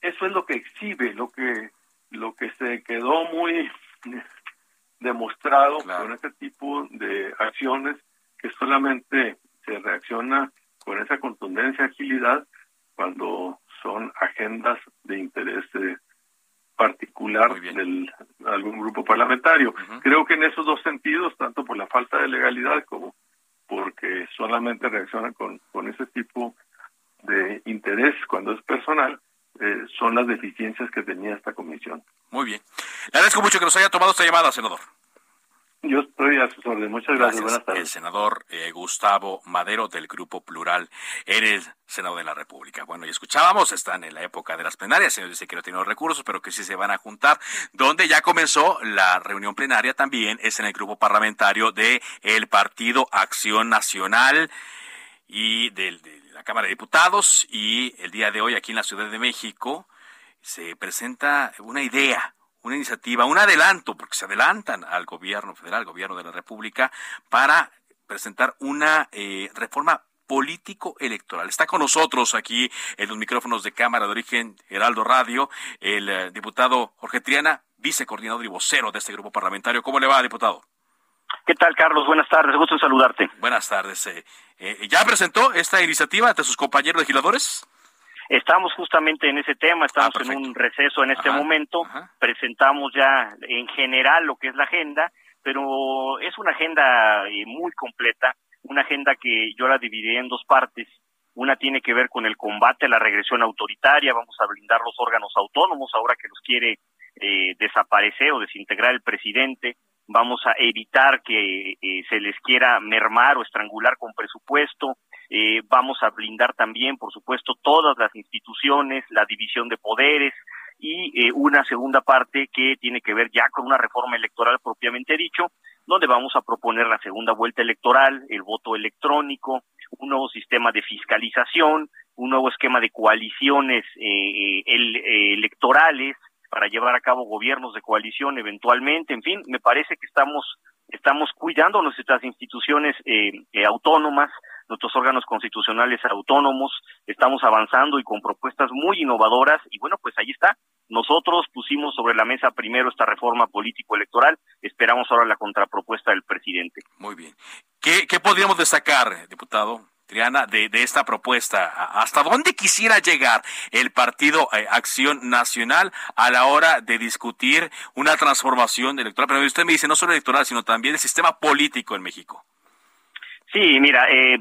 Eso es lo que exhibe, lo que, lo que se quedó muy demostrado con este tipo de acciones que solamente se reacciona con esa contundencia, agilidad, cuando son agendas de interés eh, particular de algún grupo parlamentario. Creo que en esos dos sentidos, tanto por la falta de legalidad como porque solamente reaccionan con, con ese tipo de interés cuando es personal, eh, son las deficiencias que tenía esta comisión. Muy bien. Le agradezco mucho que nos haya tomado esta llamada, senador. Yo estoy a sus órdenes. Muchas gracias. Buenas tardes. El senador eh, Gustavo Madero del Grupo Plural en el Senado de la República. Bueno, y escuchábamos, están en la época de las plenarias. El señor dice que no tiene los recursos, pero que sí se van a juntar. Donde ya comenzó la reunión plenaria también es en el grupo parlamentario de el Partido Acción Nacional y del, de la Cámara de Diputados. Y el día de hoy aquí en la Ciudad de México se presenta una idea una iniciativa, un adelanto, porque se adelantan al gobierno federal, al gobierno de la República, para presentar una eh, reforma político-electoral. Está con nosotros aquí en los micrófonos de Cámara de Origen Heraldo Radio el eh, diputado Jorge Triana, vicecoordinador y vocero de este grupo parlamentario. ¿Cómo le va, diputado? ¿Qué tal, Carlos? Buenas tardes, gusto en saludarte. Buenas tardes. Eh, ¿Ya presentó esta iniciativa ante sus compañeros legisladores? Estamos justamente en ese tema, estamos ah, en un receso en este momento, presentamos ya en general lo que es la agenda, pero es una agenda eh, muy completa, una agenda que yo la dividí en dos partes. Una tiene que ver con el combate a la regresión autoritaria, vamos a blindar los órganos autónomos ahora que los quiere eh, desaparecer o desintegrar el presidente, vamos a evitar que eh, se les quiera mermar o estrangular con presupuesto, eh, vamos a blindar también, por supuesto, todas las instituciones, la división de poderes y eh, una segunda parte que tiene que ver ya con una reforma electoral propiamente dicho, donde vamos a proponer la segunda vuelta electoral, el voto electrónico, un nuevo sistema de fiscalización, un nuevo esquema de coaliciones eh, electorales para llevar a cabo gobiernos de coalición eventualmente, en fin, me parece que estamos estamos cuidando nuestras instituciones autónomas, nuestros órganos constitucionales autónomos, estamos avanzando y con propuestas muy innovadoras y bueno, pues ahí está. Nosotros pusimos sobre la mesa primero esta reforma político-electoral, esperamos ahora la contrapropuesta del presidente. Muy bien. ¿Qué, qué podríamos destacar, diputado? Triana, de, de, esta propuesta. ¿Hasta dónde quisiera llegar el Partido eh, Acción Nacional a la hora de discutir una transformación electoral? Pero usted me dice no solo electoral, sino también el sistema político en México. Sí, mira, eh,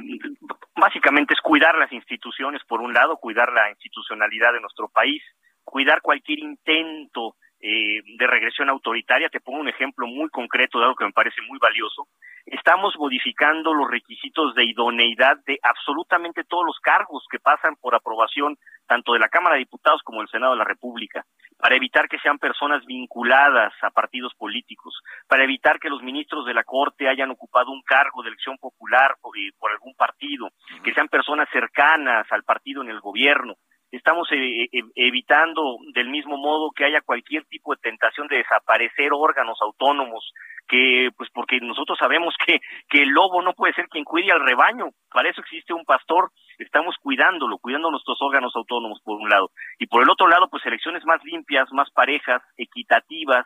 básicamente es cuidar las instituciones, por un lado, cuidar la institucionalidad de nuestro país, cuidar cualquier intento eh, de regresión autoritaria. Te pongo un ejemplo muy concreto de algo que me parece muy valioso. Estamos modificando los requisitos de idoneidad de absolutamente todos los cargos que pasan por aprobación tanto de la Cámara de Diputados como del Senado de la República para evitar que sean personas vinculadas a partidos políticos, para evitar que los ministros de la Corte hayan ocupado un cargo de elección popular por, eh, algún partido, que sean personas cercanas al partido en el gobierno. Estamos eh, eh, evitando del mismo modo que haya cualquier tipo de tentación de desaparecer órganos autónomos, que pues porque nosotros sabemos que, que el lobo no puede ser quien cuide al rebaño, para eso existe un pastor, estamos cuidándolo, cuidando nuestros órganos autónomos por un lado, y por el otro lado pues elecciones más limpias, más parejas, equitativas,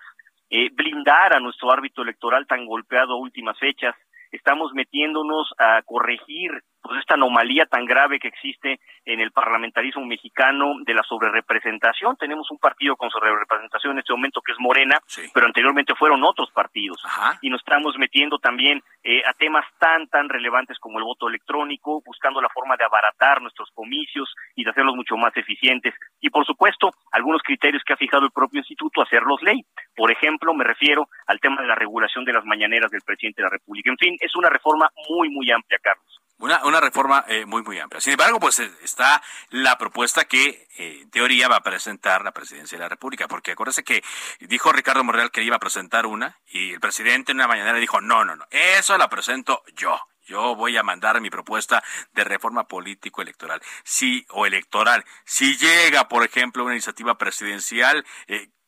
eh, blindar a nuestro árbitro electoral tan golpeado a últimas fechas, estamos metiéndonos a corregir pues esta anomalía tan grave que existe en el parlamentarismo mexicano de la sobrerepresentación. Tenemos un partido con sobrerepresentación en este momento que es Morena, pero anteriormente fueron otros partidos. Y nos estamos metiendo también eh, a temas tan, tan relevantes como el voto electrónico, buscando la forma de abaratar nuestros comicios y de hacerlos mucho más eficientes. Y por supuesto, algunos criterios que ha fijado el propio instituto, hacerlos ley. Por ejemplo, me refiero al tema de la regulación de las mañaneras del presidente de la República. En fin, es una reforma muy, muy amplia, Carlos. Una, una reforma eh, muy, muy amplia. Sin embargo, pues eh, está la propuesta que eh, en teoría va a presentar la presidencia de la República, porque acuérdense que dijo Ricardo Monreal que iba a presentar una y el presidente en una mañanera dijo, no, no, no, eso la presento yo. Yo voy a mandar mi propuesta de reforma político-electoral. Sí, o electoral. Si llega, por ejemplo, una iniciativa presidencial,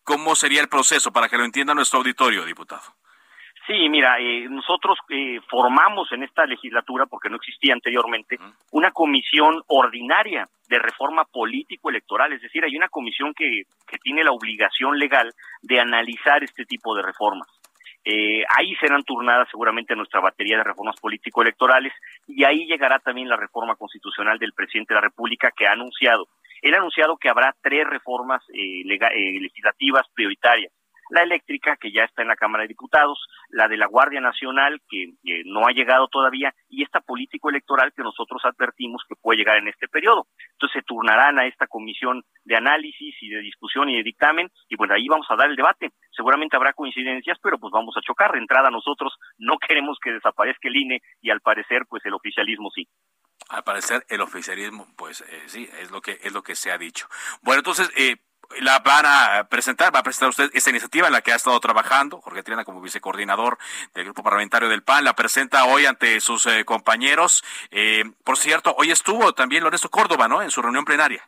¿cómo sería el proceso para que lo entienda nuestro auditorio, diputado? Sí, mira, eh, nosotros eh, formamos en esta legislatura, porque no existía anteriormente, una comisión ordinaria de reforma político-electoral, es decir, hay una comisión que, que tiene la obligación legal de analizar este tipo de reformas. Eh, ahí serán turnadas seguramente nuestra batería de reformas político-electorales y ahí llegará también la reforma constitucional del presidente de la República que ha anunciado. Él ha anunciado que habrá tres reformas legislativas prioritarias la eléctrica, que ya está en la Cámara de Diputados, la de la Guardia Nacional, que no ha llegado todavía, y esta político electoral que nosotros advertimos que puede llegar en este periodo. Entonces se turnarán a esta comisión de análisis y de discusión y de dictamen, y bueno, ahí vamos a dar el debate. Seguramente habrá coincidencias, pero pues vamos a chocar. De entrada nosotros no *laughs* queremos que desaparezca el INE y al parecer pues el oficialismo sí. Al parecer el oficialismo, pues eh, sí, es lo que es lo que se ha dicho. Bueno, entonces eh, la van a presentar, va a presentar usted esta iniciativa en la que ha estado trabajando, Jorge Triana como vicecoordinador del grupo parlamentario del PAN, la presenta hoy ante sus eh, compañeros. Eh, por cierto, hoy estuvo también Lorenzo Córdoba, ¿no? En su reunión plenaria.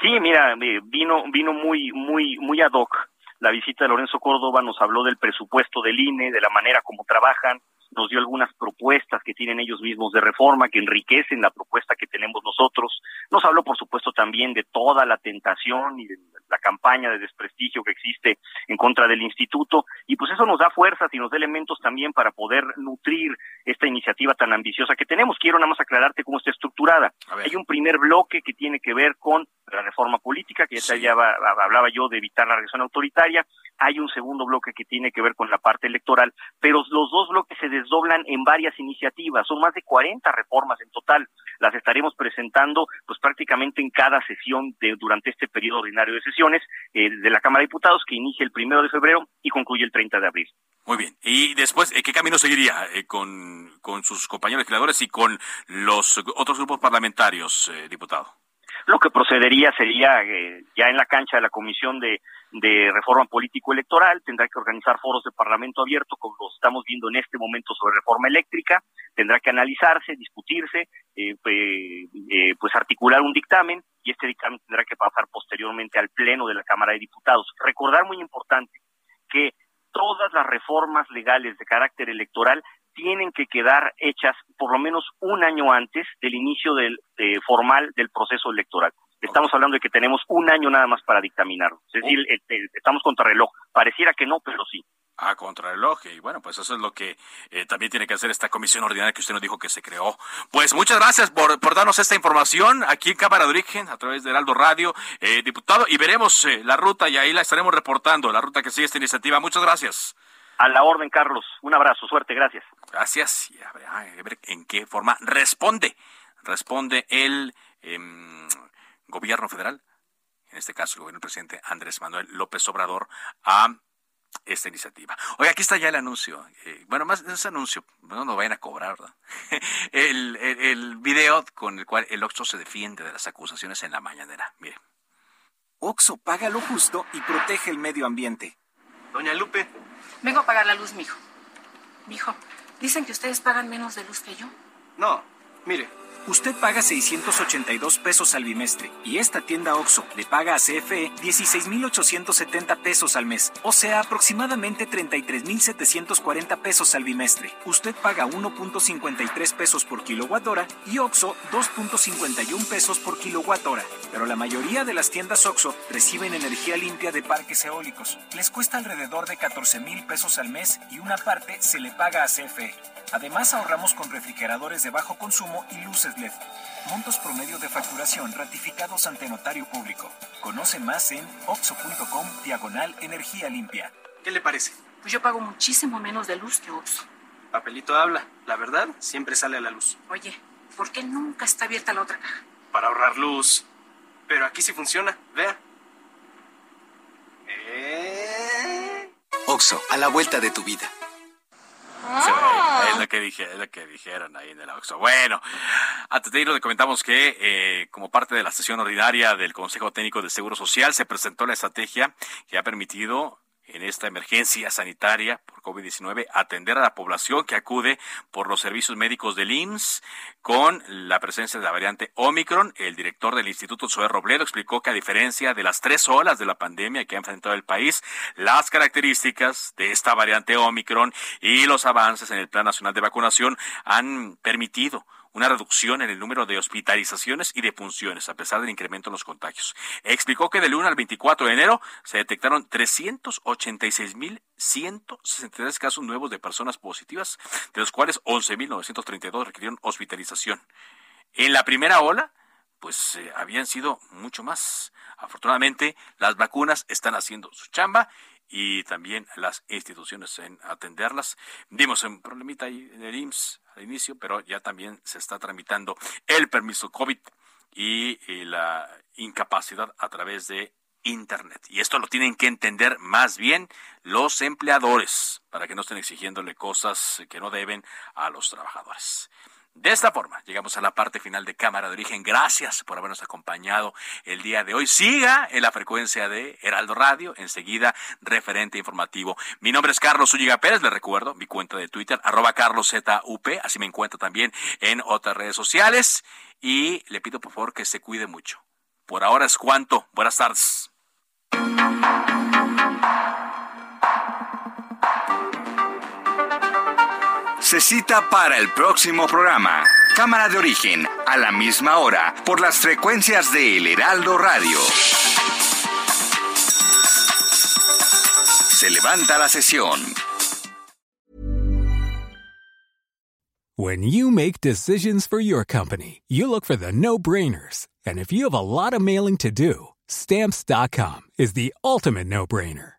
Sí, mira, vino, vino muy, muy, muy ad hoc. La visita de Lorenzo Córdoba nos habló del presupuesto del INE, de la manera como trabajan, nos dio algunas propuestas que tienen ellos mismos de reforma que enriquecen la propuesta que tenemos nosotros. Nos habló, por supuesto, también de toda la tentación y de la campaña de desprestigio que existe en contra del instituto y pues eso nos da fuerzas y nos da elementos también para poder nutrir esta iniciativa tan ambiciosa que tenemos. Quiero nada más aclararte cómo está estructurada. Hay un primer bloque que tiene que ver con la reforma política, que ya hablaba yo de evitar la regresión autoritaria. Hay un segundo bloque que tiene que ver con la parte electoral, pero los dos bloques se desdoblan en varias iniciativas. Son más de 40 reformas en total. Las estaremos presentando pues prácticamente en cada sesión de, durante este periodo ordinario de sesiones eh, de la Cámara de Diputados que inicia el primero de febrero y concluye el 30 de abril. Muy bien. Y después, eh, ¿qué camino seguiría eh, con, con sus compañeros legisladores y con los otros grupos parlamentarios, diputado? Lo que procedería sería ya en la cancha de la Comisión de de reforma político-electoral, tendrá que organizar foros de parlamento abierto, como lo estamos viendo en este momento sobre reforma eléctrica, tendrá que analizarse, discutirse, eh, eh, pues articular un dictamen y este dictamen tendrá que pasar posteriormente al Pleno de la Cámara de Diputados. Recordar muy importante que todas las reformas legales de carácter electoral tienen que quedar hechas por lo menos un año antes del inicio del formal del proceso electoral. Estamos hablando de que tenemos un año nada más para dictaminarlo. Es decir, este, estamos contra reloj. Pareciera que no, pero sí. Ah, contra reloj. Y bueno, pues eso es lo que eh, también tiene que hacer esta comisión ordinaria que usted nos dijo que se creó. Pues muchas gracias por, por darnos esta información aquí en Cámara de Origen, a través de Heraldo Radio, eh, diputado, y veremos eh, la ruta y ahí la estaremos reportando, la ruta que sigue esta iniciativa. Muchas gracias. A la orden, Carlos. Un abrazo, suerte, gracias. Gracias. Y a ver, en qué forma responde, responde el... Em, gobierno federal, en este caso el gobierno del presidente Andrés Manuel López Obrador, a esta iniciativa. Oye, aquí está ya el anuncio. Eh, bueno, más ese anuncio, no nos vayan a cobrar, ¿verdad? *laughs* el, el, video con el cual el Oxxo se defiende de las acusaciones en la mañanera. Mire. Oxxo paga lo justo y protege el medio ambiente. Doña Lupe. Vengo a pagar la luz, mijo. Mijo, dicen que ustedes pagan menos de luz que yo. No, mire, Usted paga 682 pesos al bimestre y esta tienda OXO le paga a CFE 16.870 pesos al mes, o sea, aproximadamente 33.740 pesos al bimestre. Usted paga 1.53 pesos por kilowatt hora y OXO 2.51 pesos por kilowatt hora. Pero la mayoría de las tiendas OXO reciben energía limpia de parques eólicos. Les cuesta alrededor de 14 mil pesos al mes y una parte se le paga a CFE. Además ahorramos con refrigeradores de bajo consumo y luces LED. Montos promedio de facturación ratificados ante notario público. Conoce más en oxo.com diagonal energía limpia. ¿Qué le parece? Pues yo pago muchísimo menos de luz que Oxo. Papelito habla. La verdad siempre sale a la luz. Oye, ¿por qué nunca está abierta la otra caja? Para ahorrar luz. Pero aquí sí funciona. Vea. Eh... Oxo, a la vuelta de tu vida. Ah. Lo que, dije, es que dijeron ahí en el Oxxo. Bueno, antes de irlo, le comentamos que eh, como parte de la sesión ordinaria del Consejo Técnico de Seguro Social se presentó la estrategia que ha permitido en esta emergencia sanitaria por COVID-19 atender a la población que acude por los servicios médicos del IMSS con la presencia de la variante Omicron. El director del Instituto Zoé Robledo explicó que a diferencia de las tres olas de la pandemia que ha enfrentado el país, las características de esta variante Omicron y los avances en el Plan Nacional de Vacunación han permitido una reducción en el número de hospitalizaciones y de funciones, a pesar del incremento en los contagios. Explicó que del 1 al 24 de enero se detectaron 386.163 casos nuevos de personas positivas, de los cuales 11.932 requirieron hospitalización. En la primera ola, pues eh, habían sido mucho más. Afortunadamente, las vacunas están haciendo su chamba y también las instituciones en atenderlas. Dimos un problemita ahí en el IMSS al inicio, pero ya también se está tramitando el permiso COVID y, la incapacidad a través de Internet. Y esto lo tienen que entender más bien los empleadores para que no estén exigiéndole cosas que no deben a los trabajadores. De esta forma, llegamos a la parte final de Cámara de Origen. Gracias por habernos acompañado el día de hoy. Siga en la frecuencia de Heraldo Radio, enseguida referente informativo. Mi nombre es Carlos Ulliga Pérez, le recuerdo mi cuenta de Twitter, arroba carloszup, así me encuentro también en otras redes sociales. Y le pido por favor que se cuide mucho. Por ahora es cuanto. Buenas tardes. Se cita para el próximo programa. Cámara de origen, a la misma hora, por las frecuencias de El Heraldo Radio. Se levanta la sesión. When you make decisions for your company, you look for the no-brainers. And if you have a lot of mailing to do, stamps.com is the ultimate no-brainer.